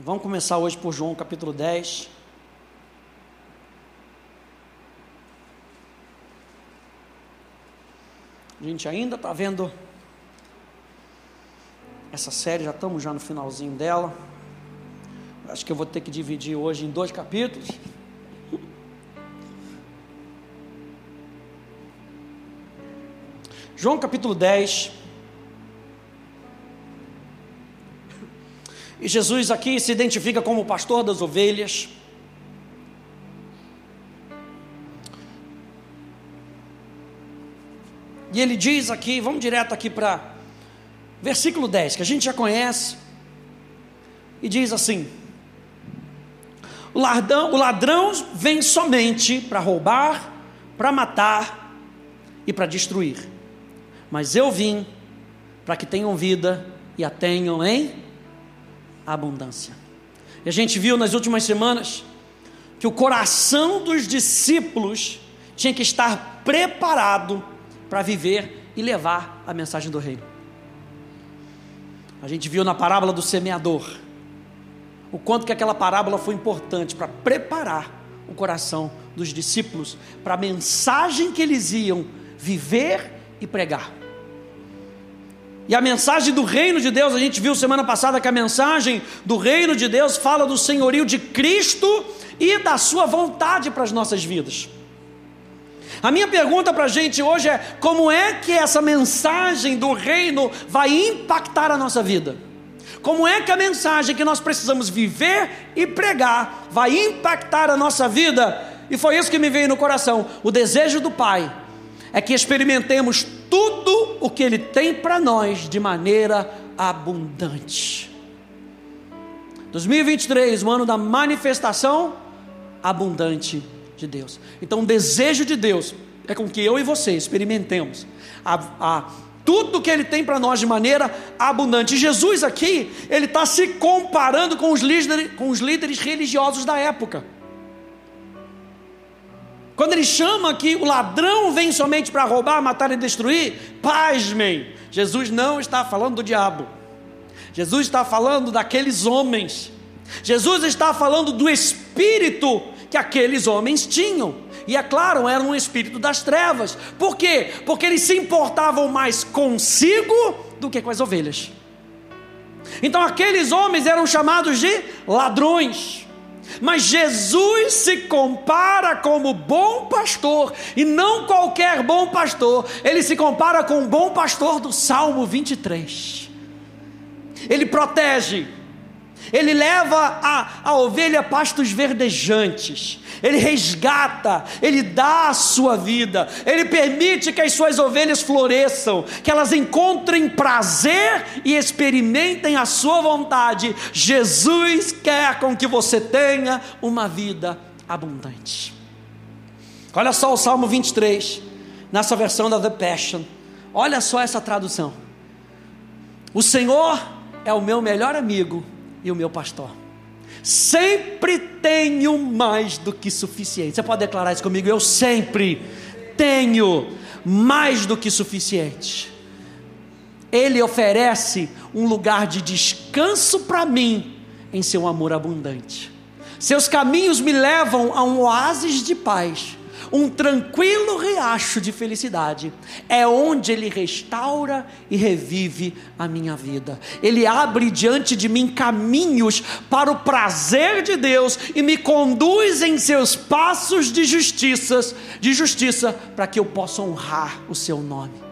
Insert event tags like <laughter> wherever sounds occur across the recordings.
Vamos começar hoje por João capítulo 10. A gente ainda está vendo essa série, já estamos já no finalzinho dela. Acho que eu vou ter que dividir hoje em dois capítulos. João capítulo 10. E Jesus aqui se identifica como pastor das ovelhas. E ele diz aqui, vamos direto aqui para versículo 10, que a gente já conhece, e diz assim: O ladrão, o ladrão vem somente para roubar, para matar e para destruir. Mas eu vim para que tenham vida e a tenham em abundância. E a gente viu nas últimas semanas que o coração dos discípulos tinha que estar preparado para viver e levar a mensagem do reino. A gente viu na parábola do semeador o quanto que aquela parábola foi importante para preparar o coração dos discípulos para a mensagem que eles iam viver e pregar. E a mensagem do reino de Deus, a gente viu semana passada que a mensagem do reino de Deus fala do senhorio de Cristo e da sua vontade para as nossas vidas. A minha pergunta para a gente hoje é: como é que essa mensagem do reino vai impactar a nossa vida? Como é que a mensagem que nós precisamos viver e pregar vai impactar a nossa vida? E foi isso que me veio no coração: o desejo do Pai é que experimentemos tudo o que Ele tem para nós de maneira abundante. 2023, o ano da manifestação abundante de Deus. Então, o desejo de Deus é com que eu e você experimentemos a, a tudo que Ele tem para nós de maneira abundante. E Jesus aqui, Ele está se comparando com os, com os líderes religiosos da época. Quando ele chama que o ladrão vem somente para roubar, matar e destruir, pasmem, Jesus não está falando do diabo. Jesus está falando daqueles homens. Jesus está falando do espírito que aqueles homens tinham. E é claro, era um espírito das trevas. Por quê? Porque eles se importavam mais consigo do que com as ovelhas. Então aqueles homens eram chamados de ladrões. Mas Jesus se compara como bom pastor, e não qualquer bom pastor, ele se compara com o bom pastor do Salmo 23. Ele protege, ele leva a, a ovelha a pastos verdejantes, ele resgata, ele dá a sua vida, ele permite que as suas ovelhas floresçam, que elas encontrem prazer e experimentem a sua vontade. Jesus quer com que você tenha uma vida abundante. Olha só o Salmo 23, nessa versão da The Passion. Olha só essa tradução. O Senhor é o meu melhor amigo e o meu pastor. Sempre tenho mais do que suficiente. Você pode declarar isso comigo? Eu sempre tenho mais do que suficiente. Ele oferece um lugar de descanso para mim em seu amor abundante. Seus caminhos me levam a um oásis de paz um tranquilo riacho de felicidade, é onde Ele restaura e revive a minha vida. Ele abre diante de mim caminhos para o prazer de Deus e me conduz em seus passos de justiça, de justiça, para que eu possa honrar o Seu nome.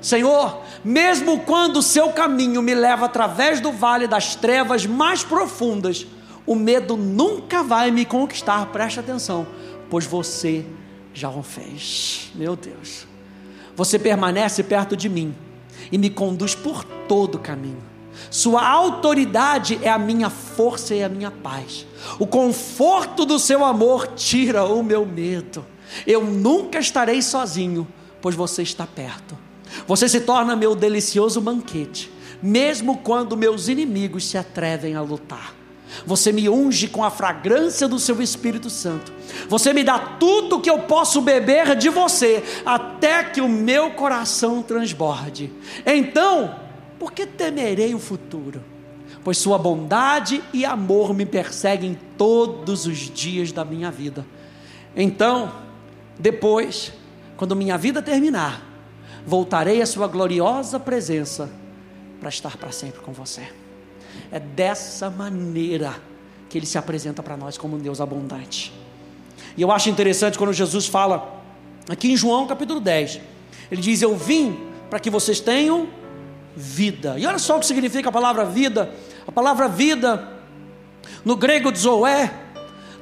Senhor, mesmo quando o seu caminho me leva através do vale das trevas mais profundas, o medo nunca vai me conquistar, preste atenção, pois você já o fez. Meu Deus. Você permanece perto de mim e me conduz por todo o caminho. Sua autoridade é a minha força e a minha paz. O conforto do seu amor tira o meu medo. Eu nunca estarei sozinho, pois você está perto. Você se torna meu delicioso banquete, mesmo quando meus inimigos se atrevem a lutar. Você me unge com a fragrância do seu Espírito Santo. Você me dá tudo que eu posso beber de você, até que o meu coração transborde. Então, por que temerei o futuro? pois Sua bondade e amor me perseguem todos os dias da minha vida. Então, depois, quando minha vida terminar, voltarei à Sua gloriosa presença para estar para sempre com você. É dessa maneira que Ele se apresenta para nós como um Deus abundante. E eu acho interessante quando Jesus fala, aqui em João capítulo 10, Ele diz: Eu vim para que vocês tenham vida. E olha só o que significa a palavra vida. A palavra vida, no grego zoé,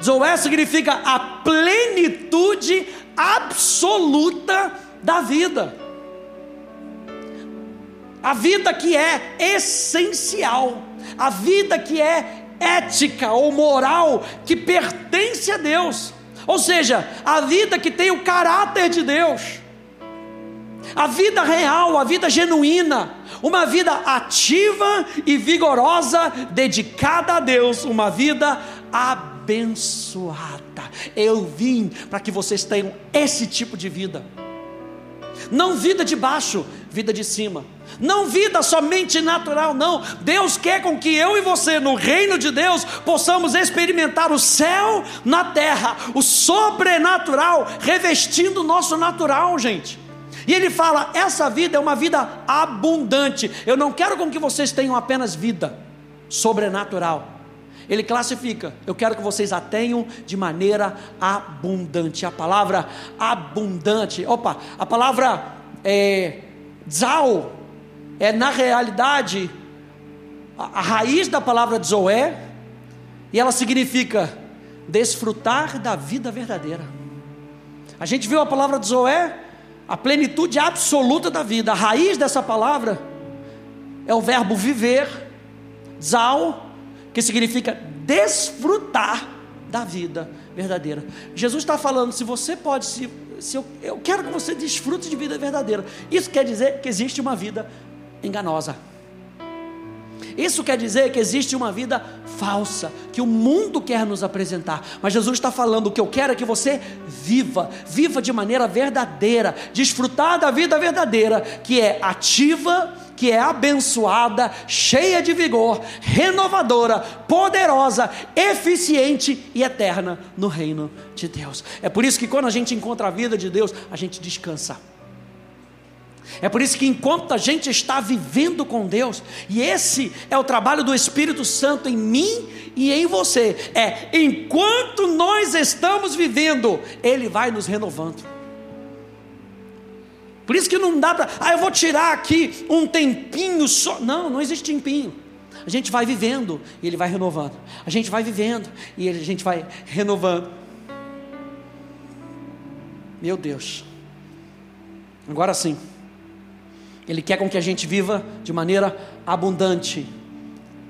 zoé significa a plenitude absoluta da vida. A vida que é essencial, a vida que é ética ou moral que pertence a Deus. Ou seja, a vida que tem o caráter de Deus. A vida real, a vida genuína, uma vida ativa e vigorosa, dedicada a Deus, uma vida abençoada. Eu vim para que vocês tenham esse tipo de vida. Não vida de baixo, vida de cima. Não vida somente natural, não. Deus quer com que eu e você, no reino de Deus, possamos experimentar o céu na terra, o sobrenatural revestindo o nosso natural, gente. E ele fala: essa vida é uma vida abundante. Eu não quero com que vocês tenham apenas vida sobrenatural. Ele classifica: eu quero que vocês a tenham de maneira abundante. A palavra abundante, opa, a palavra é, zal, é na realidade a, a raiz da palavra zoé, e ela significa desfrutar da vida verdadeira. A gente viu a palavra zoé a plenitude absoluta da vida. A raiz dessa palavra é o verbo viver, zal, que significa desfrutar da vida verdadeira. Jesus está falando: se você pode, se, se eu, eu quero que você desfrute de vida verdadeira. Isso quer dizer que existe uma vida enganosa. Isso quer dizer que existe uma vida falsa, que o mundo quer nos apresentar. Mas Jesus está falando: o que eu quero é que você viva, viva de maneira verdadeira, desfrutar da vida verdadeira, que é ativa, que é abençoada, cheia de vigor, renovadora, poderosa, eficiente e eterna no reino de Deus. É por isso que quando a gente encontra a vida de Deus, a gente descansa. É por isso que enquanto a gente está vivendo com Deus, e esse é o trabalho do Espírito Santo em mim e em você, é enquanto nós estamos vivendo, Ele vai nos renovando. Por isso que não dá para, ah, eu vou tirar aqui um tempinho só. Não, não existe tempinho. A gente vai vivendo e Ele vai renovando. A gente vai vivendo e a gente vai renovando. Meu Deus. Agora sim. Ele quer com que a gente viva de maneira abundante.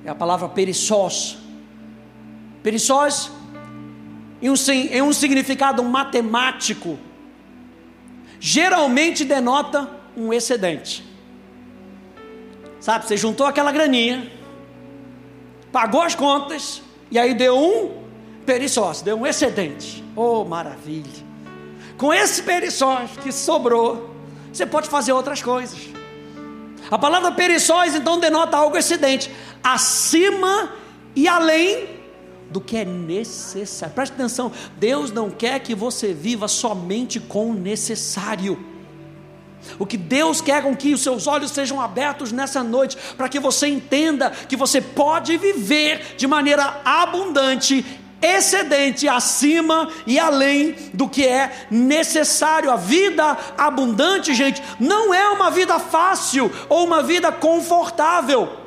É a palavra perissós. Perissós, em um, em um significado matemático, geralmente denota um excedente. Sabe, você juntou aquela graninha, pagou as contas, e aí deu um perissós, deu um excedente. Oh, maravilha! Com esse perissós que sobrou, você pode fazer outras coisas. A palavra pereçóis então denota algo excedente, acima e além do que é necessário. Preste atenção, Deus não quer que você viva somente com o necessário. O que Deus quer com que os seus olhos sejam abertos nessa noite, para que você entenda que você pode viver de maneira abundante excedente, acima e além do que é necessário. A vida abundante, gente, não é uma vida fácil ou uma vida confortável.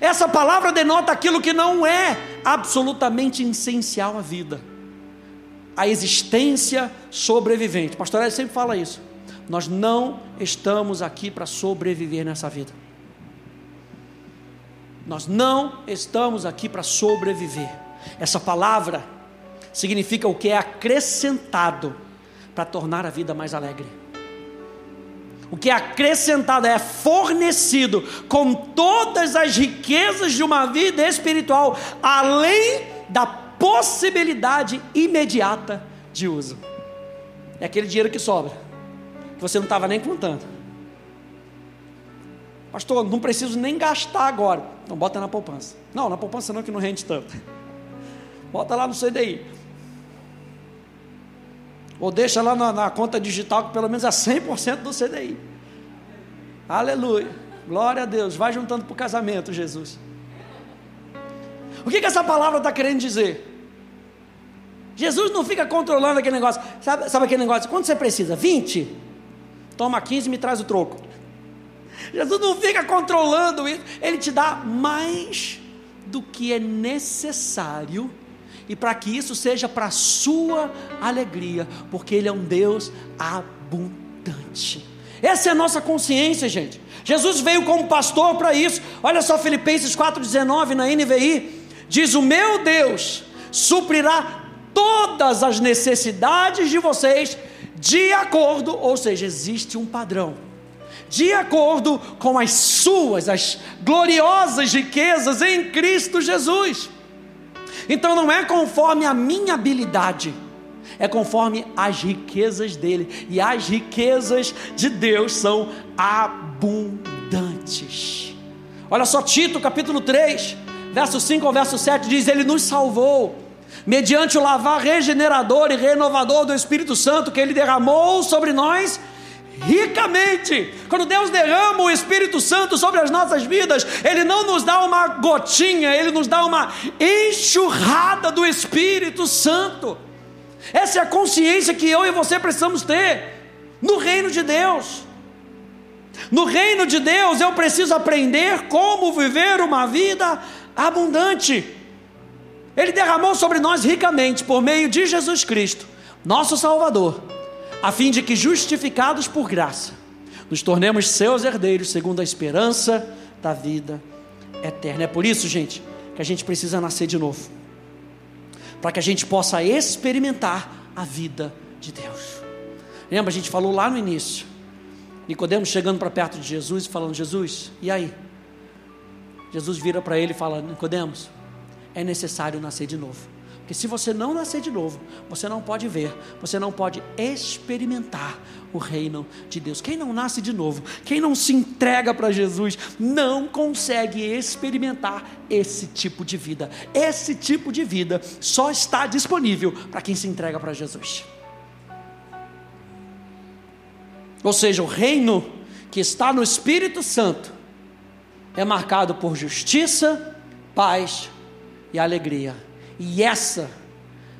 Essa palavra denota aquilo que não é absolutamente essencial à vida. A existência sobrevivente. Pastor Eli sempre fala isso. Nós não estamos aqui para sobreviver nessa vida. Nós não estamos aqui para sobreviver. Essa palavra significa o que é acrescentado para tornar a vida mais alegre. O que é acrescentado é fornecido com todas as riquezas de uma vida espiritual, além da possibilidade imediata de uso. É aquele dinheiro que sobra, que você não estava nem contando. Pastor, não preciso nem gastar agora. Não bota na poupança. Não, na poupança não, que não rende tanto. <laughs> Bota lá no CDI. Ou deixa lá na, na conta digital, que pelo menos é 100% do CDI. Aleluia. Glória a Deus. Vai juntando para o casamento, Jesus. O que, que essa palavra está querendo dizer? Jesus não fica controlando aquele negócio. Sabe, sabe aquele negócio? Quanto você precisa? 20? Toma 15 e me traz o troco. Jesus não fica controlando isso. Ele te dá mais do que é necessário e para que isso seja para a sua alegria, porque Ele é um Deus abundante. Essa é a nossa consciência, gente. Jesus veio como pastor para isso. Olha só Filipenses 4,19 na NVI. Diz: O meu Deus suprirá todas as necessidades de vocês de acordo, ou seja, existe um padrão, de acordo com as suas, as gloriosas riquezas em Cristo Jesus. Então não é conforme a minha habilidade, é conforme as riquezas dele. E as riquezas de Deus são abundantes. Olha só, Tito capítulo 3, verso 5 ao verso 7 diz: Ele nos salvou, mediante o lavar regenerador e renovador do Espírito Santo que ele derramou sobre nós ricamente. Quando Deus derrama o Espírito Santo sobre as nossas vidas, Ele não nos dá uma gotinha, Ele nos dá uma enxurrada do Espírito Santo. Essa é a consciência que eu e você precisamos ter no reino de Deus. No reino de Deus eu preciso aprender como viver uma vida abundante. Ele derramou sobre nós ricamente por meio de Jesus Cristo, nosso Salvador a fim de que, justificados por graça, nos tornemos seus herdeiros, segundo a esperança da vida eterna. É por isso, gente, que a gente precisa nascer de novo, para que a gente possa experimentar a vida de Deus. Lembra, a gente falou lá no início, Nicodemos chegando para perto de Jesus e falando: Jesus, e aí? Jesus vira para ele e fala: Nicodemos, é necessário nascer de novo. Porque se você não nascer de novo, você não pode ver, você não pode experimentar o reino de Deus. Quem não nasce de novo, quem não se entrega para Jesus, não consegue experimentar esse tipo de vida. Esse tipo de vida só está disponível para quem se entrega para Jesus. Ou seja, o reino que está no Espírito Santo é marcado por justiça, paz e alegria e essa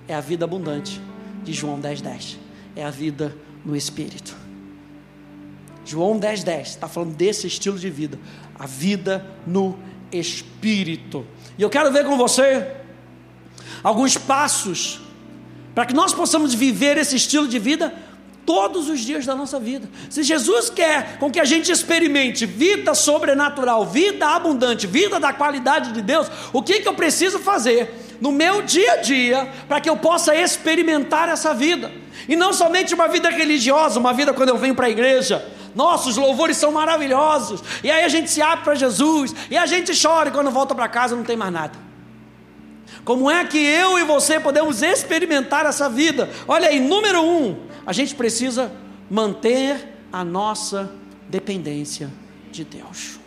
é a vida abundante de João 10,10. 10. É a vida no Espírito. João 10,10 10, está falando desse estilo de vida. A vida no Espírito. E eu quero ver com você alguns passos para que nós possamos viver esse estilo de vida todos os dias da nossa vida. Se Jesus quer com que a gente experimente vida sobrenatural, vida abundante, vida da qualidade de Deus, o que, que eu preciso fazer? No meu dia a dia, para que eu possa experimentar essa vida. E não somente uma vida religiosa, uma vida quando eu venho para a igreja. Nossos louvores são maravilhosos. E aí a gente se abre para Jesus. E a gente chora e quando volta para casa não tem mais nada. Como é que eu e você podemos experimentar essa vida? Olha aí, número um, a gente precisa manter a nossa dependência de Deus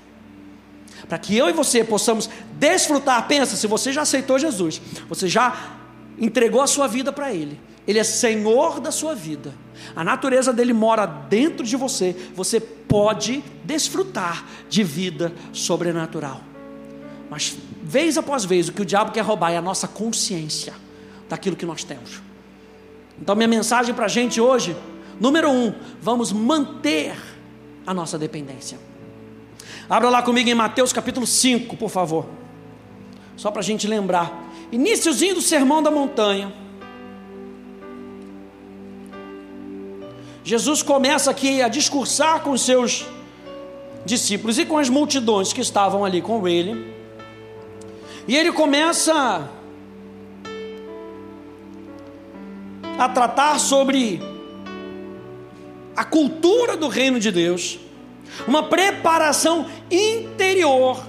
para que eu e você possamos desfrutar. Pensa, se você já aceitou Jesus, você já entregou a sua vida para Ele, Ele é Senhor da sua vida, a natureza dele mora dentro de você, você pode desfrutar de vida sobrenatural. Mas, vez após vez, o que o diabo quer roubar é a nossa consciência daquilo que nós temos. Então, minha mensagem para a gente hoje, número um, vamos manter a nossa dependência. Abra lá comigo em Mateus capítulo 5, por favor. Só para a gente lembrar. Iníciozinho do sermão da montanha. Jesus começa aqui a discursar com os seus discípulos e com as multidões que estavam ali com ele. E ele começa a tratar sobre a cultura do reino de Deus uma preparação interior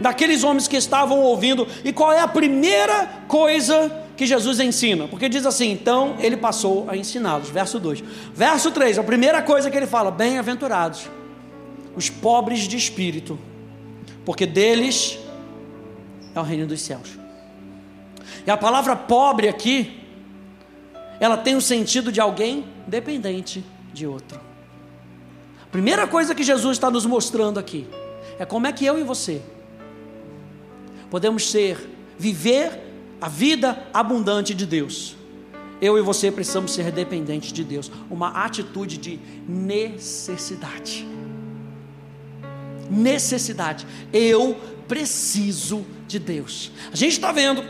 daqueles homens que estavam ouvindo. E qual é a primeira coisa que Jesus ensina? Porque diz assim: então ele passou a ensiná-los. Verso 2. Verso 3, a primeira coisa que ele fala: bem-aventurados os pobres de espírito, porque deles é o reino dos céus. E a palavra pobre aqui, ela tem o sentido de alguém dependente de outro. Primeira coisa que Jesus está nos mostrando aqui é como é que eu e você podemos ser, viver a vida abundante de Deus. Eu e você precisamos ser dependentes de Deus, uma atitude de necessidade. Necessidade. Eu preciso de Deus. A gente está vendo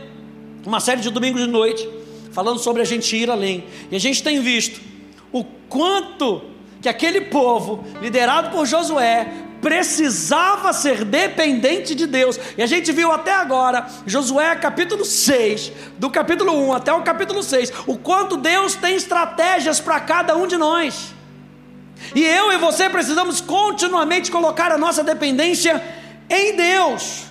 uma série de domingos de noite falando sobre a gente ir além, e a gente tem visto o quanto que aquele povo, liderado por Josué, precisava ser dependente de Deus. E a gente viu até agora, Josué capítulo 6, do capítulo 1 até o capítulo 6, o quanto Deus tem estratégias para cada um de nós. E eu e você precisamos continuamente colocar a nossa dependência em Deus.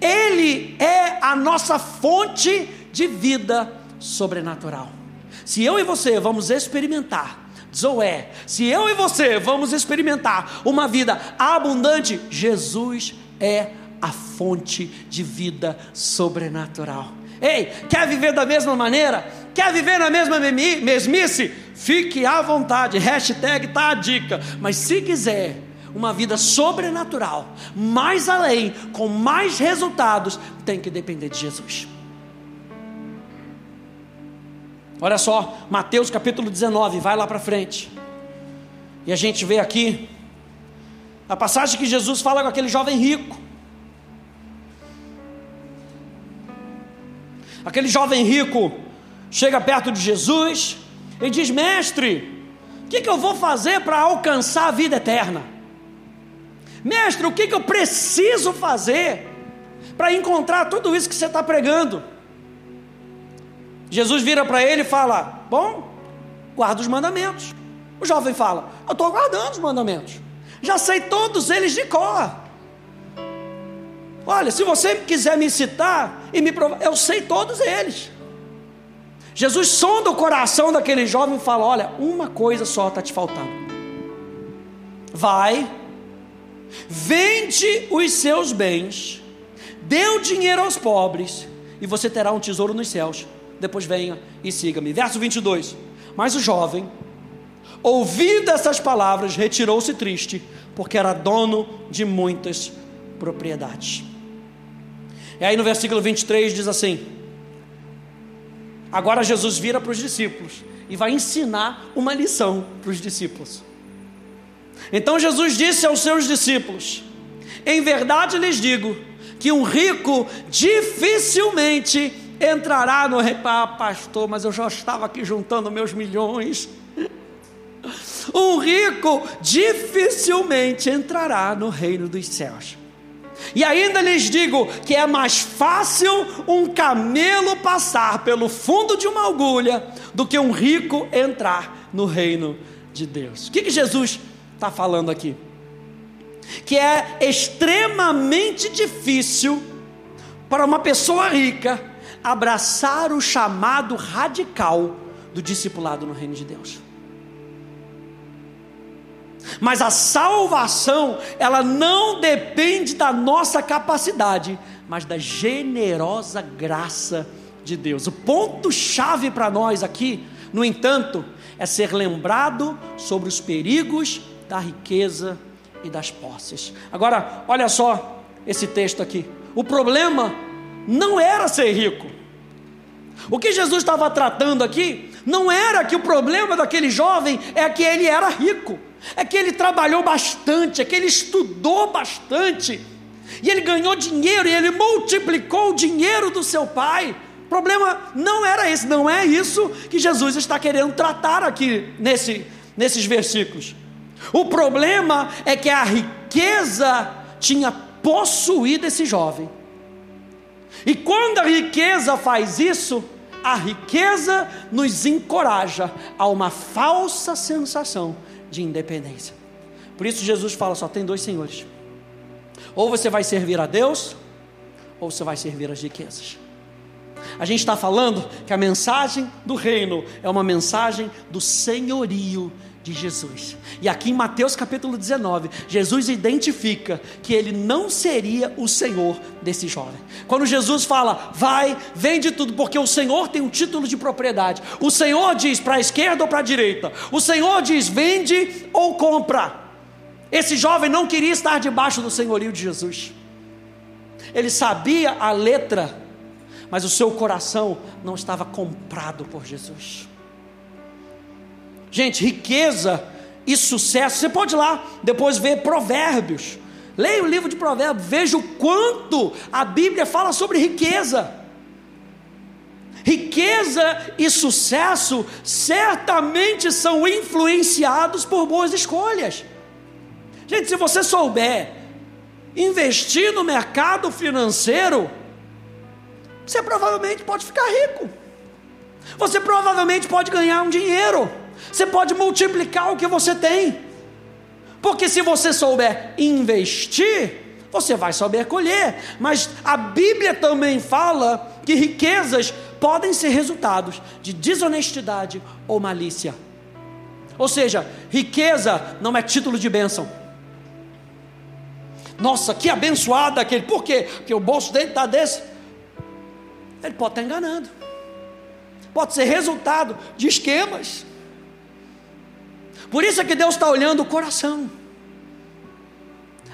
Ele é a nossa fonte de vida sobrenatural. Se eu e você vamos experimentar Zoé, se eu e você vamos experimentar uma vida abundante, Jesus é a fonte de vida sobrenatural. Ei, quer viver da mesma maneira? Quer viver na mesma mesmice? Fique à vontade, hashtag tá a dica. Mas se quiser uma vida sobrenatural, mais além, com mais resultados, tem que depender de Jesus. Olha só, Mateus capítulo 19, vai lá para frente. E a gente vê aqui a passagem que Jesus fala com aquele jovem rico. Aquele jovem rico chega perto de Jesus e diz: Mestre, o que, que eu vou fazer para alcançar a vida eterna? Mestre, o que, que eu preciso fazer para encontrar tudo isso que você está pregando? Jesus vira para ele e fala: Bom, guarda os mandamentos. O jovem fala: Eu estou guardando os mandamentos. Já sei todos eles de cor. Olha, se você quiser me citar e me provar, eu sei todos eles. Jesus sonda o coração daquele jovem e fala: Olha, uma coisa só está te faltando. Vai, vende os seus bens, dê o dinheiro aos pobres, e você terá um tesouro nos céus depois venha e siga-me. Verso 22. Mas o jovem, ouvindo essas palavras, retirou-se triste, porque era dono de muitas propriedades. E aí no versículo 23 diz assim: Agora Jesus vira para os discípulos e vai ensinar uma lição para os discípulos. Então Jesus disse aos seus discípulos: Em verdade lhes digo que um rico dificilmente entrará no reino. Ah, pastor, mas eu já estava aqui juntando meus milhões. <laughs> Um rico dificilmente entrará no reino dos céus. E ainda lhes digo que é mais fácil um camelo passar pelo fundo de uma agulha do que um rico entrar no reino de Deus. O que, que Jesus está falando aqui? Que é extremamente difícil para uma pessoa rica abraçar o chamado radical do discipulado no reino de Deus. Mas a salvação, ela não depende da nossa capacidade, mas da generosa graça de Deus. O ponto-chave para nós aqui, no entanto, é ser lembrado sobre os perigos da riqueza e das posses. Agora, olha só esse texto aqui. O problema não era ser rico. O que Jesus estava tratando aqui não era que o problema daquele jovem é que ele era rico, é que ele trabalhou bastante, é que ele estudou bastante, e ele ganhou dinheiro e ele multiplicou o dinheiro do seu pai. O problema não era esse, não é isso que Jesus está querendo tratar aqui nesse, nesses versículos. O problema é que a riqueza tinha possuído esse jovem. E quando a riqueza faz isso, a riqueza nos encoraja a uma falsa sensação de independência. Por isso Jesus fala: só tem dois senhores. Ou você vai servir a Deus, ou você vai servir as riquezas. A gente está falando que a mensagem do reino é uma mensagem do senhorio de Jesus. E aqui em Mateus capítulo 19, Jesus identifica que ele não seria o Senhor desse jovem. Quando Jesus fala, vai, vende tudo, porque o Senhor tem um título de propriedade. O Senhor diz para a esquerda ou para a direita. O Senhor diz, vende ou compra. Esse jovem não queria estar debaixo do senhorio de Jesus. Ele sabia a letra, mas o seu coração não estava comprado por Jesus. Gente, riqueza e sucesso. Você pode ir lá depois ver Provérbios. Leia o livro de Provérbios, veja o quanto a Bíblia fala sobre riqueza. Riqueza e sucesso certamente são influenciados por boas escolhas. Gente, se você souber investir no mercado financeiro, você provavelmente pode ficar rico. Você provavelmente pode ganhar um dinheiro. Você pode multiplicar o que você tem. Porque se você souber investir, você vai saber colher. Mas a Bíblia também fala que riquezas podem ser resultados de desonestidade ou malícia. Ou seja, riqueza não é título de bênção. Nossa, que abençoado aquele. Por quê? Porque o bolso dele está desse. Ele pode estar enganando. Pode ser resultado de esquemas. Por isso é que Deus está olhando o coração.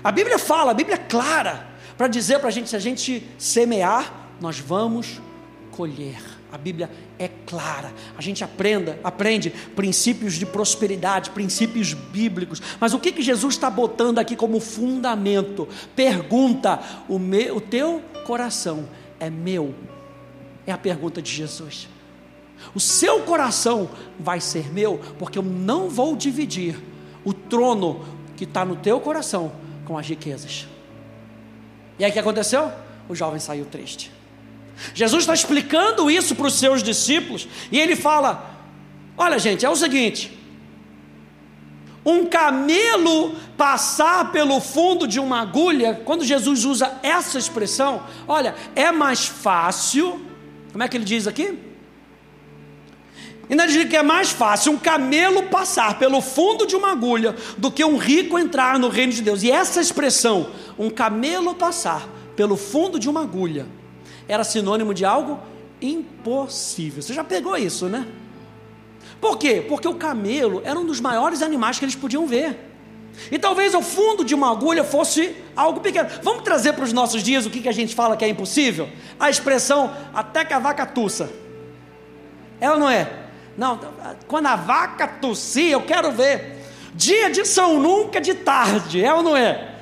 A Bíblia fala, a Bíblia é clara, para dizer para a gente: se a gente semear, nós vamos colher. A Bíblia é clara. A gente aprenda, aprende princípios de prosperidade, princípios bíblicos. Mas o que, que Jesus está botando aqui como fundamento? Pergunta: o, meu, o teu coração é meu? É a pergunta de Jesus. O seu coração vai ser meu, porque eu não vou dividir o trono que está no teu coração com as riquezas. E aí o que aconteceu? O jovem saiu triste. Jesus está explicando isso para os seus discípulos e ele fala: Olha, gente, é o seguinte. Um camelo passar pelo fundo de uma agulha, quando Jesus usa essa expressão, olha, é mais fácil, como é que ele diz aqui? Ainda diz que é mais fácil um camelo passar pelo fundo de uma agulha do que um rico entrar no reino de Deus. E essa expressão, um camelo passar pelo fundo de uma agulha, era sinônimo de algo impossível. Você já pegou isso, né? Por quê? Porque o camelo era um dos maiores animais que eles podiam ver. E talvez o fundo de uma agulha fosse algo pequeno. Vamos trazer para os nossos dias o que, que a gente fala que é impossível? A expressão até que a vaca tussa. É ou não é? Não, quando a vaca tossir, eu quero ver. Dia de São Nunca de tarde, é ou não é?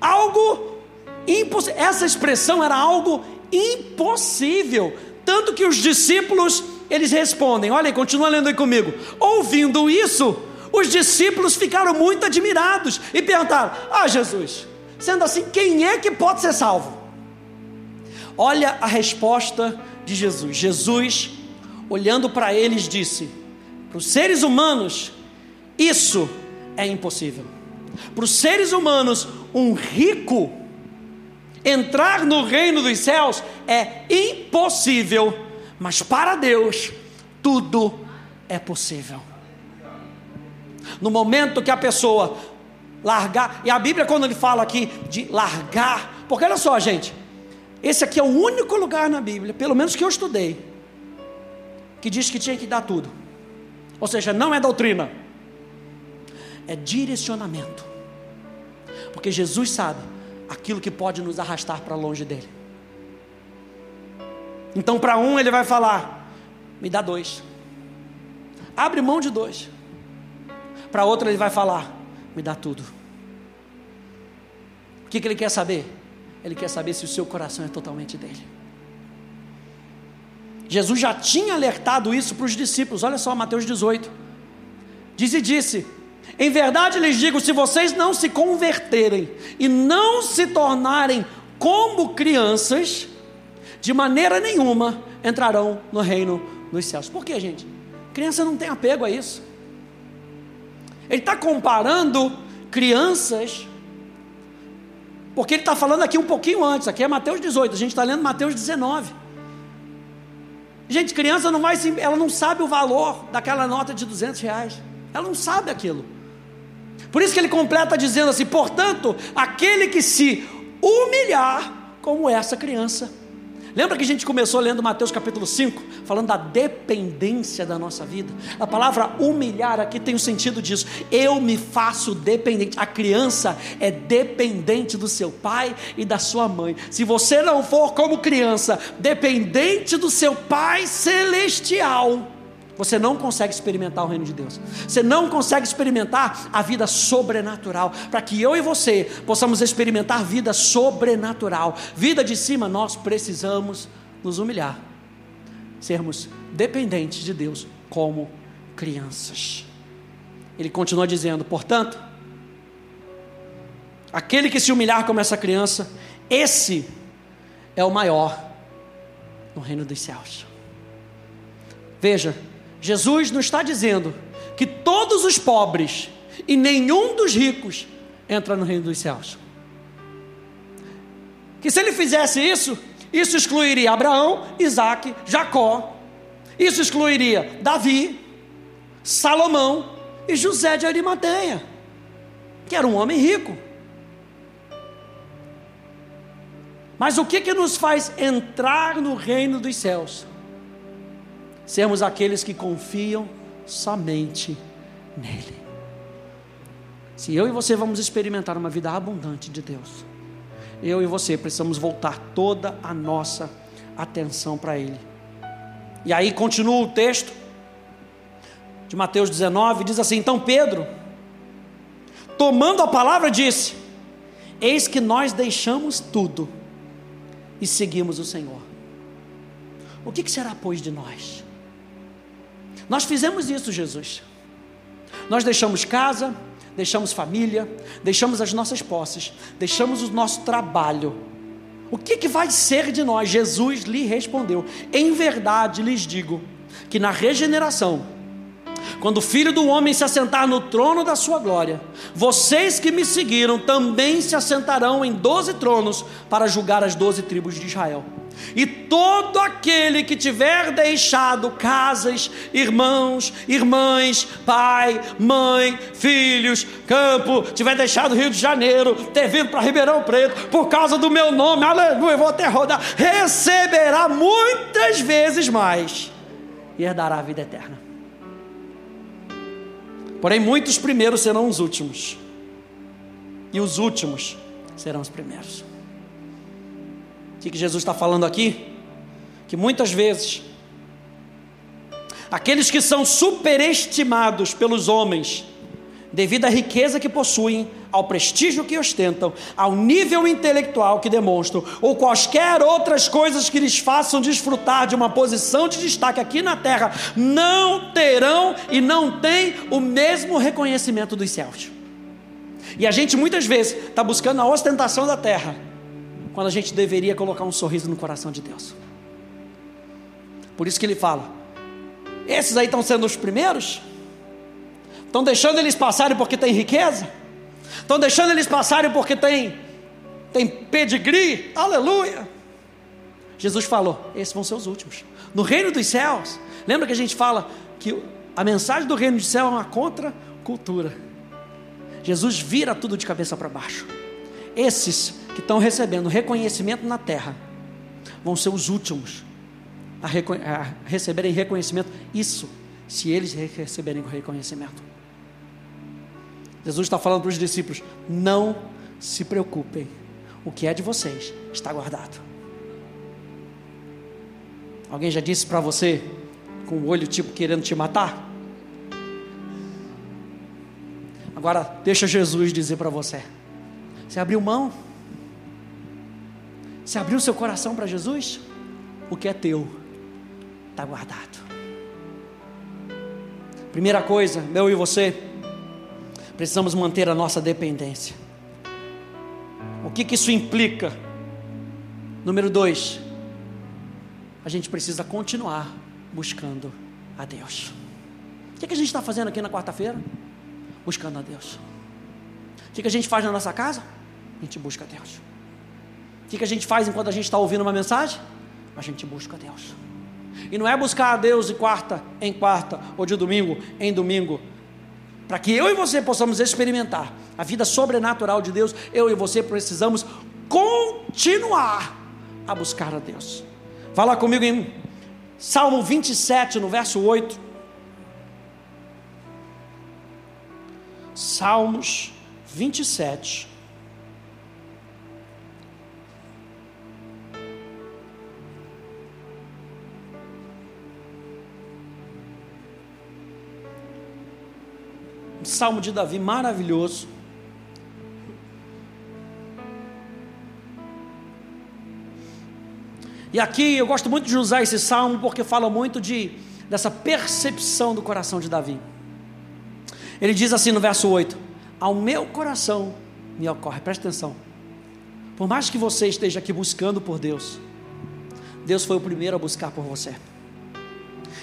Algo impossível. Essa expressão era algo impossível. Tanto que os discípulos, eles respondem, olha aí, continua lendo aí comigo. Ouvindo isso, os discípulos ficaram muito admirados e perguntaram: Ah, Jesus, sendo assim, quem é que pode ser salvo? Olha a resposta de Jesus. Jesus olhando para eles, disse: Para os seres humanos, isso é impossível. Para os seres humanos, um rico entrar no reino dos céus é impossível, mas para Deus, tudo é possível. No momento que a pessoa largar, e a Bíblia, quando ele fala aqui de largar, porque olha só, gente, esse aqui é o único lugar na Bíblia, pelo menos que eu estudei, que diz que tinha que dar tudo. Ou seja, não é doutrina, é direcionamento. Porque Jesus sabe aquilo que pode nos arrastar para longe dele. Então, para um, ele vai falar: me dá dois. Abre mão de dois. Para outro, ele vai falar: me dá tudo. O que, que ele quer saber? Ele quer saber se o seu coração é totalmente dele. Jesus já tinha alertado isso para os discípulos. Olha só, Mateus 18. Diz e disse: Em verdade lhes digo: se vocês não se converterem e não se tornarem como crianças, de maneira nenhuma entrarão no reino dos céus. Por que, gente? Criança não tem apego a isso. Ele está comparando crianças, porque ele está falando aqui um pouquinho antes, aqui é Mateus 18, a gente está lendo Mateus 19. Gente, criança não vai, ela não sabe o valor daquela nota de 200 reais. Ela não sabe aquilo. Por isso que ele completa dizendo assim: portanto, aquele que se humilhar como essa criança Lembra que a gente começou lendo Mateus capítulo 5, falando da dependência da nossa vida? A palavra humilhar aqui tem o sentido disso. Eu me faço dependente. A criança é dependente do seu pai e da sua mãe. Se você não for como criança, dependente do seu pai celestial, você não consegue experimentar o reino de Deus. Você não consegue experimentar a vida sobrenatural. Para que eu e você possamos experimentar vida sobrenatural, vida de cima, nós precisamos nos humilhar, sermos dependentes de Deus como crianças. Ele continua dizendo: portanto, aquele que se humilhar como essa criança, esse é o maior no reino dos céus. Veja, Jesus não está dizendo que todos os pobres e nenhum dos ricos entra no reino dos céus. Que se ele fizesse isso, isso excluiria Abraão, Isaac, Jacó, isso excluiria Davi, Salomão e José de Arimateia, que era um homem rico. Mas o que, que nos faz entrar no reino dos céus? Sermos aqueles que confiam somente nele. Se eu e você vamos experimentar uma vida abundante de Deus, eu e você precisamos voltar toda a nossa atenção para Ele. E aí continua o texto de Mateus 19, diz assim: Então Pedro, tomando a palavra, disse: Eis que nós deixamos tudo e seguimos o Senhor. O que, que será, pois, de nós? Nós fizemos isso, Jesus. Nós deixamos casa, deixamos família, deixamos as nossas posses, deixamos o nosso trabalho. O que, que vai ser de nós? Jesus lhe respondeu: Em verdade lhes digo que na regeneração, quando o filho do homem se assentar no trono da sua glória, vocês que me seguiram também se assentarão em doze tronos para julgar as doze tribos de Israel. E todo aquele que tiver deixado casas, irmãos, irmãs, pai, mãe, filhos, campo, tiver deixado Rio de Janeiro, ter vindo para Ribeirão Preto, por causa do meu nome, aleluia, vou até rodar, receberá muitas vezes mais e herdará a vida eterna. Porém, muitos primeiros serão os últimos, e os últimos serão os primeiros. O que Jesus está falando aqui? Que muitas vezes, aqueles que são superestimados pelos homens, devido à riqueza que possuem, ao prestígio que ostentam, ao nível intelectual que demonstram, ou quaisquer outras coisas que lhes façam desfrutar de uma posição de destaque aqui na terra, não terão e não têm o mesmo reconhecimento dos céus. E a gente muitas vezes está buscando a ostentação da terra quando a gente deveria colocar um sorriso no coração de Deus. Por isso que ele fala: esses aí estão sendo os primeiros? Estão deixando eles passarem porque tem riqueza? Estão deixando eles passarem porque tem, tem pedigree? Aleluia! Jesus falou: esses vão ser os últimos. No reino dos céus, lembra que a gente fala que a mensagem do reino dos céus é uma contra-cultura. Jesus vira tudo de cabeça para baixo. Esses que estão recebendo reconhecimento na terra vão ser os últimos a, a receberem reconhecimento. Isso, se eles receberem reconhecimento. Jesus está falando para os discípulos: não se preocupem, o que é de vocês está guardado. Alguém já disse para você, com o olho tipo querendo te matar? Agora, deixa Jesus dizer para você: você abriu mão? Você abriu seu coração para Jesus? O que é teu está guardado. Primeira coisa, meu e você, precisamos manter a nossa dependência. O que, que isso implica? Número dois, a gente precisa continuar buscando a Deus. O que, que a gente está fazendo aqui na quarta-feira? Buscando a Deus. O que, que a gente faz na nossa casa? A gente busca a Deus. Que, que a gente faz enquanto a gente está ouvindo uma mensagem? A gente busca Deus. E não é buscar a Deus de quarta em quarta, ou de domingo em domingo, para que eu e você possamos experimentar a vida sobrenatural de Deus, eu e você precisamos continuar a buscar a Deus. Fala comigo em Salmo 27, no verso 8. Salmos 27. Salmo de Davi maravilhoso. E aqui eu gosto muito de usar esse salmo porque fala muito de dessa percepção do coração de Davi. Ele diz assim no verso 8: Ao meu coração me ocorre, presta atenção. Por mais que você esteja aqui buscando por Deus, Deus foi o primeiro a buscar por você.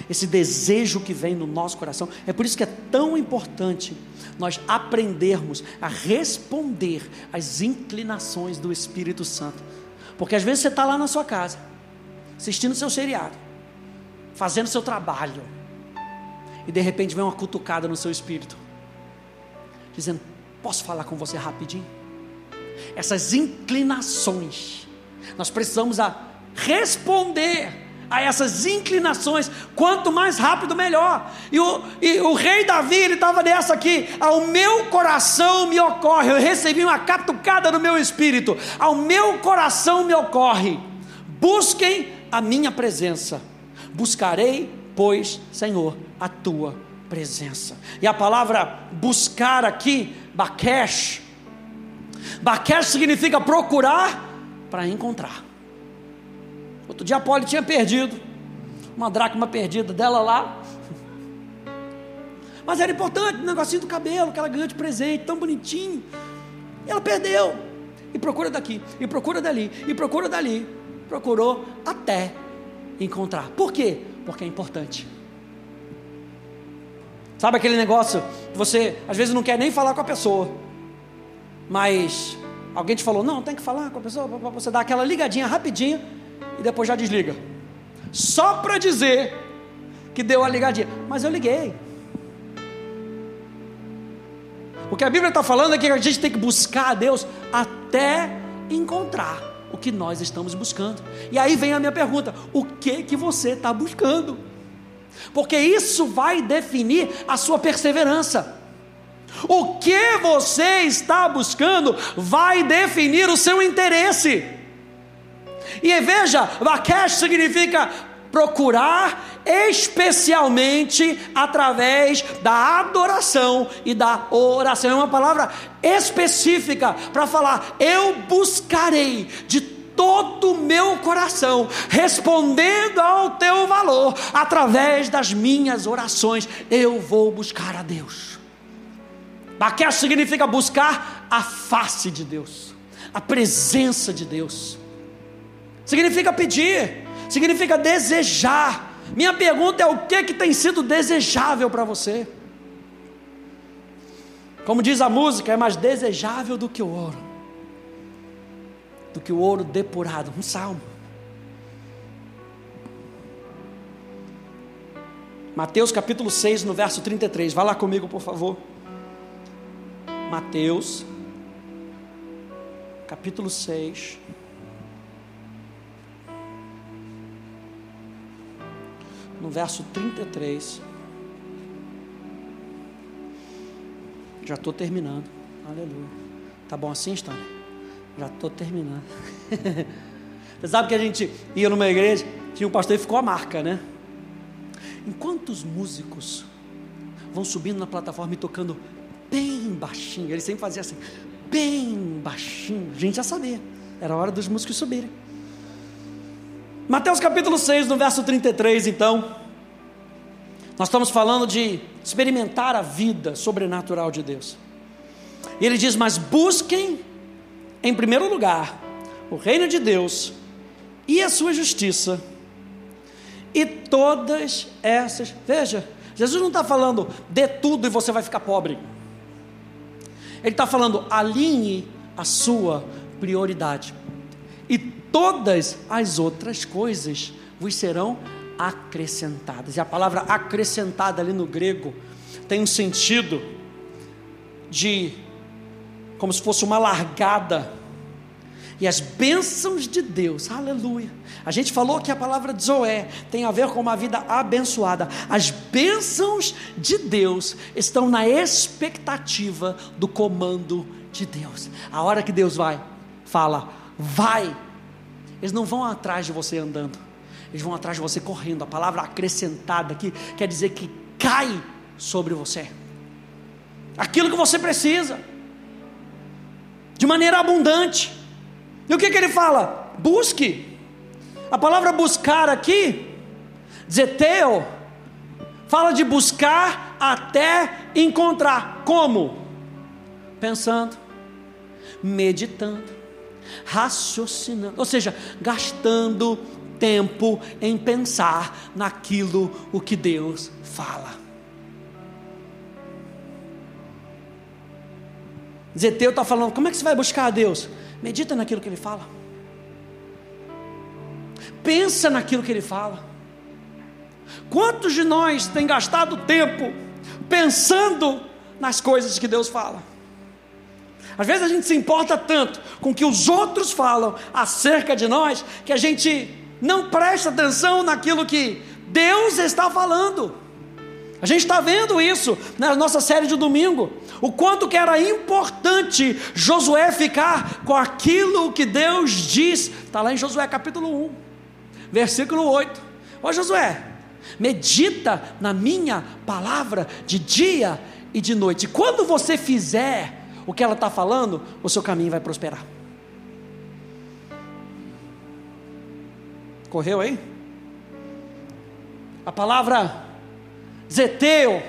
Esse desejo que vem no nosso coração, é por isso que é tão importante nós aprendermos a responder às inclinações do Espírito Santo. Porque às vezes você está lá na sua casa, assistindo seu seriado, fazendo seu trabalho, e de repente vem uma cutucada no seu espírito, dizendo: Posso falar com você rapidinho? Essas inclinações, nós precisamos a responder a essas inclinações, quanto mais rápido, melhor. E o, e o rei Davi, ele estava nessa aqui, ao meu coração me ocorre, eu recebi uma catucada no meu espírito, ao meu coração me ocorre, busquem a minha presença. Buscarei, pois, Senhor, a tua presença. E a palavra buscar aqui, Bakesh, Bakesh significa procurar para encontrar. Outro dia a Polly tinha perdido uma dracma perdida dela lá. Mas era importante, o negocinho do cabelo que ela ganhou de presente, tão bonitinho. E ela perdeu. E procura daqui, e procura dali, e procura dali procurou até encontrar. Por quê? Porque é importante. Sabe aquele negócio que você às vezes não quer nem falar com a pessoa, mas alguém te falou, não, tem que falar com a pessoa, você dar aquela ligadinha rapidinho e depois já desliga. Só para dizer que deu a ligadinha. Mas eu liguei. O que a Bíblia está falando é que a gente tem que buscar a Deus até encontrar o que nós estamos buscando. E aí vem a minha pergunta: o que que você está buscando? Porque isso vai definir a sua perseverança. O que você está buscando vai definir o seu interesse. E veja, Bakesh significa procurar especialmente através da adoração e da oração. É uma palavra específica para falar: eu buscarei de todo o meu coração, respondendo ao teu valor, através das minhas orações, eu vou buscar a Deus. Baquer significa buscar a face de Deus, a presença de Deus. Significa pedir, significa desejar. Minha pergunta é: o que, que tem sido desejável para você? Como diz a música, é mais desejável do que o ouro, do que o ouro depurado. Um salmo. Mateus capítulo 6, no verso 33. Vá lá comigo, por favor. Mateus, capítulo 6. No verso 33. Já estou terminando. Aleluia. Tá bom assim, Stanley? Já estou terminando. <laughs> Você sabe que a gente ia numa igreja, tinha um pastor e ficou a marca, né? Enquanto os músicos vão subindo na plataforma e tocando bem baixinho, ele sempre fazia assim, bem baixinho, a gente já sabia, era hora dos músicos subirem. Mateus capítulo 6, no verso 33, então. Nós estamos falando de experimentar a vida sobrenatural de Deus. E ele diz: Mas busquem, em primeiro lugar, o reino de Deus e a sua justiça, e todas essas. Veja, Jesus não está falando dê tudo e você vai ficar pobre. Ele está falando alinhe a sua prioridade e todas as outras coisas vos serão acrescentadas. E a palavra acrescentada ali no grego tem um sentido de como se fosse uma largada. E as bênçãos de Deus, aleluia. A gente falou que a palavra Zoé tem a ver com uma vida abençoada. As bênçãos de Deus estão na expectativa do comando de Deus. A hora que Deus vai, fala, vai. Eles não vão atrás de você andando, eles vão atrás de você correndo. A palavra acrescentada aqui quer dizer que cai sobre você aquilo que você precisa de maneira abundante. E o que, que ele fala? Busque. A palavra buscar aqui, zeteu, fala de buscar até encontrar. Como? Pensando, meditando, raciocinando, ou seja, gastando tempo em pensar naquilo o que Deus fala. Zeteu está falando: como é que você vai buscar a Deus? Medita naquilo que Ele fala. Pensa naquilo que Ele fala. Quantos de nós tem gastado tempo pensando nas coisas que Deus fala? Às vezes a gente se importa tanto com o que os outros falam acerca de nós que a gente não presta atenção naquilo que Deus está falando. A gente está vendo isso na nossa série de domingo. O quanto que era importante Josué ficar com aquilo que Deus diz. Está lá em Josué capítulo 1, versículo 8. Ó Josué, medita na minha palavra de dia e de noite. Quando você fizer o que ela está falando, o seu caminho vai prosperar. Correu aí? A palavra Zeteu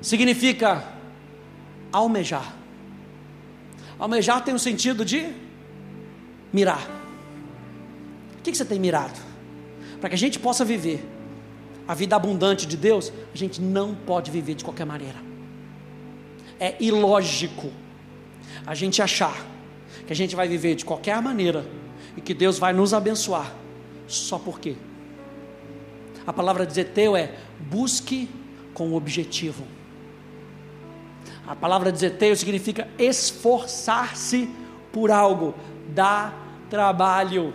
significa almejar. Almejar tem o sentido de mirar. O que você tem mirado? Para que a gente possa viver a vida abundante de Deus, a gente não pode viver de qualquer maneira. É ilógico a gente achar que a gente vai viver de qualquer maneira e que Deus vai nos abençoar só por quê? A palavra de Zeteu é busque com objetivo. A palavra de Zeteu significa esforçar-se por algo, dá trabalho.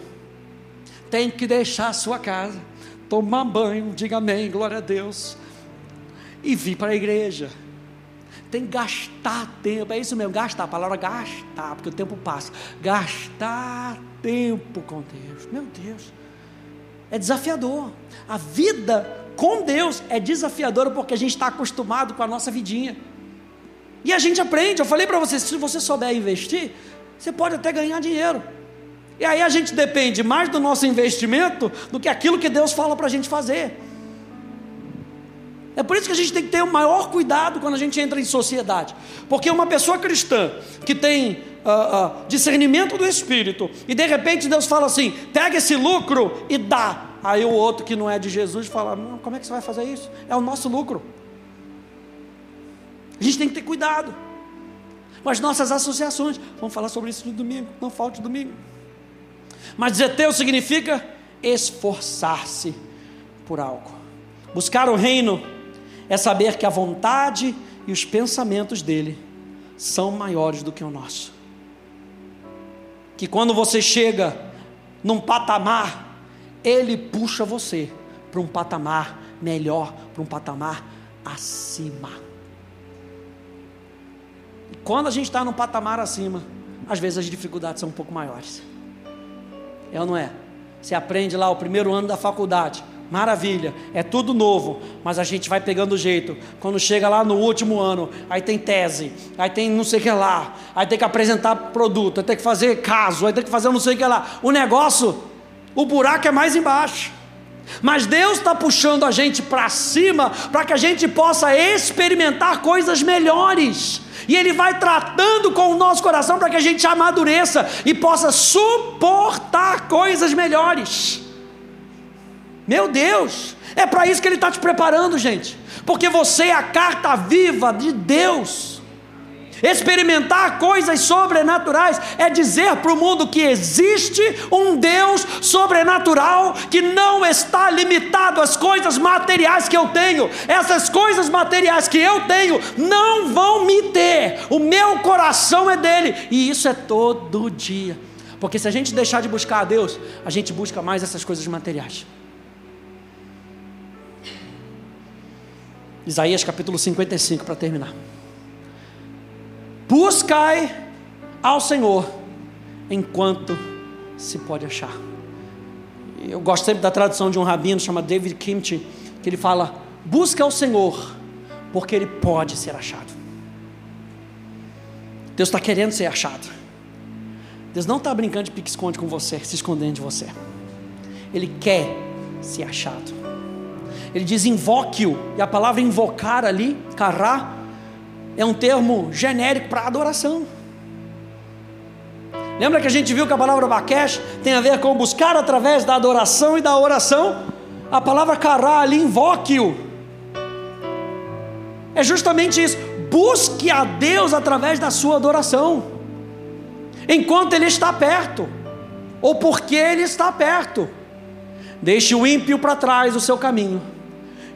Tem que deixar a sua casa, tomar banho, diga amém, glória a Deus, e vir para a igreja. Tem que gastar tempo, é isso mesmo, gastar, a palavra gastar, porque o tempo passa. Gastar tempo com Deus, meu Deus é desafiador. A vida com Deus é desafiadora porque a gente está acostumado com a nossa vidinha. E a gente aprende. Eu falei para você: se você souber investir, você pode até ganhar dinheiro. E aí a gente depende mais do nosso investimento do que aquilo que Deus fala para a gente fazer. É por isso que a gente tem que ter o maior cuidado quando a gente entra em sociedade. Porque uma pessoa cristã que tem uh, uh, discernimento do Espírito, e de repente Deus fala assim: pega esse lucro e dá. Aí o outro que não é de Jesus fala: como é que você vai fazer isso? É o nosso lucro. A gente tem que ter cuidado com as nossas associações. Vamos falar sobre isso no domingo, não falte domingo. Mas zeteu significa esforçar-se por algo. Buscar o reino é saber que a vontade e os pensamentos dele são maiores do que o nosso que quando você chega num patamar, ele puxa você para um patamar melhor, para um patamar acima. E quando a gente está num patamar acima, às vezes as dificuldades são um pouco maiores. É ou não é? Você aprende lá o primeiro ano da faculdade Maravilha, é tudo novo, mas a gente vai pegando jeito. Quando chega lá no último ano, aí tem tese, aí tem não sei o que lá, aí tem que apresentar produto, aí tem que fazer caso, aí tem que fazer não sei o que lá. O negócio, o buraco é mais embaixo. Mas Deus está puxando a gente para cima para que a gente possa experimentar coisas melhores. E Ele vai tratando com o nosso coração para que a gente amadureça e possa suportar coisas melhores. Meu Deus, é para isso que Ele está te preparando, gente, porque você é a carta viva de Deus. Experimentar coisas sobrenaturais é dizer para o mundo que existe um Deus sobrenatural que não está limitado às coisas materiais que eu tenho. Essas coisas materiais que eu tenho não vão me ter. O meu coração é dele e isso é todo dia. Porque se a gente deixar de buscar a Deus, a gente busca mais essas coisas materiais. Isaías capítulo 55 para terminar. Buscai ao Senhor enquanto se pode achar. Eu gosto sempre da tradução de um rabino chamado David Kimchi, que ele fala: busca ao Senhor, porque ele pode ser achado. Deus está querendo ser achado. Deus não está brincando de pique-esconde com você, se escondendo de você. Ele quer ser achado. Ele diz invoque-o, e a palavra invocar ali, cará, é um termo genérico para adoração. Lembra que a gente viu que a palavra Baquesh tem a ver com buscar através da adoração e da oração? A palavra cará ali, invoque-o. É justamente isso. Busque a Deus através da sua adoração, enquanto Ele está perto, ou porque Ele está perto. Deixe o ímpio para trás o seu caminho,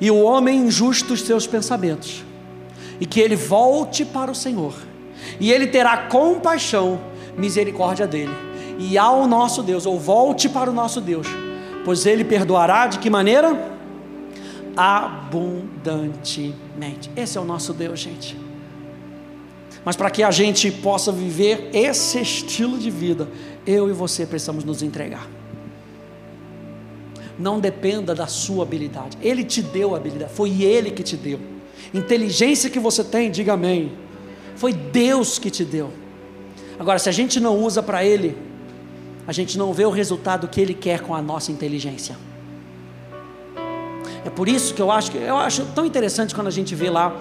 e o homem injusto os seus pensamentos e que ele volte para o Senhor, e ele terá compaixão, misericórdia dele, e ao nosso Deus, ou volte para o nosso Deus, pois ele perdoará de que maneira? Abundantemente. Esse é o nosso Deus, gente. Mas para que a gente possa viver esse estilo de vida, eu e você precisamos nos entregar. Não dependa da sua habilidade. Ele te deu a habilidade, foi ele que te deu. Inteligência que você tem, diga amém. Foi Deus que te deu. Agora, se a gente não usa para Ele, a gente não vê o resultado que Ele quer com a nossa inteligência. É por isso que eu acho que eu acho tão interessante quando a gente vê lá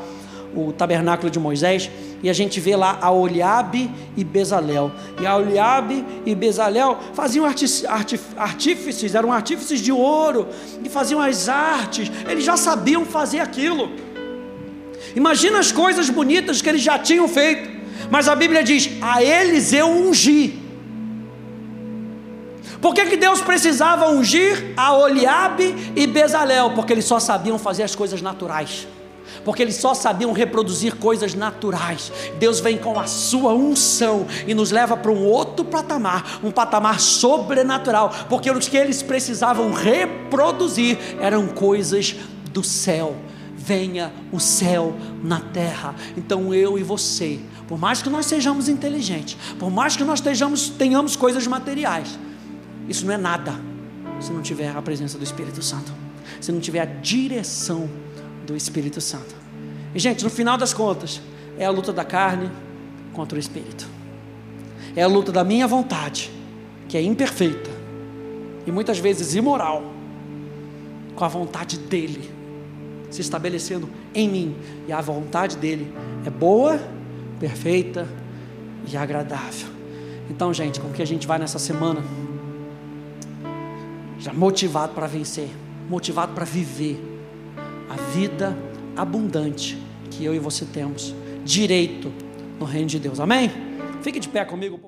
o tabernáculo de Moisés e a gente vê lá a Oliabe e Bezalel. E a Oliabe e Bezalel faziam artífices, eram artífices de ouro e faziam as artes. Eles já sabiam fazer aquilo. Imagina as coisas bonitas que eles já tinham feito. Mas a Bíblia diz: a eles eu ungi. Por que, que Deus precisava ungir a Oliabe e Bezalel? Porque eles só sabiam fazer as coisas naturais. Porque eles só sabiam reproduzir coisas naturais. Deus vem com a sua unção e nos leva para um outro patamar, um patamar sobrenatural. Porque os que eles precisavam reproduzir eram coisas do céu venha o céu na terra. Então eu e você, por mais que nós sejamos inteligentes, por mais que nós estejamos, tenhamos coisas materiais, isso não é nada se não tiver a presença do Espírito Santo, se não tiver a direção do Espírito Santo. E gente, no final das contas, é a luta da carne contra o Espírito. É a luta da minha vontade, que é imperfeita e muitas vezes imoral, com a vontade dele se estabelecendo em mim, e a vontade dele é boa, perfeita e agradável. Então, gente, com que a gente vai nessa semana? Já motivado para vencer, motivado para viver a vida abundante que eu e você temos, direito no reino de Deus. Amém? Fique de pé comigo.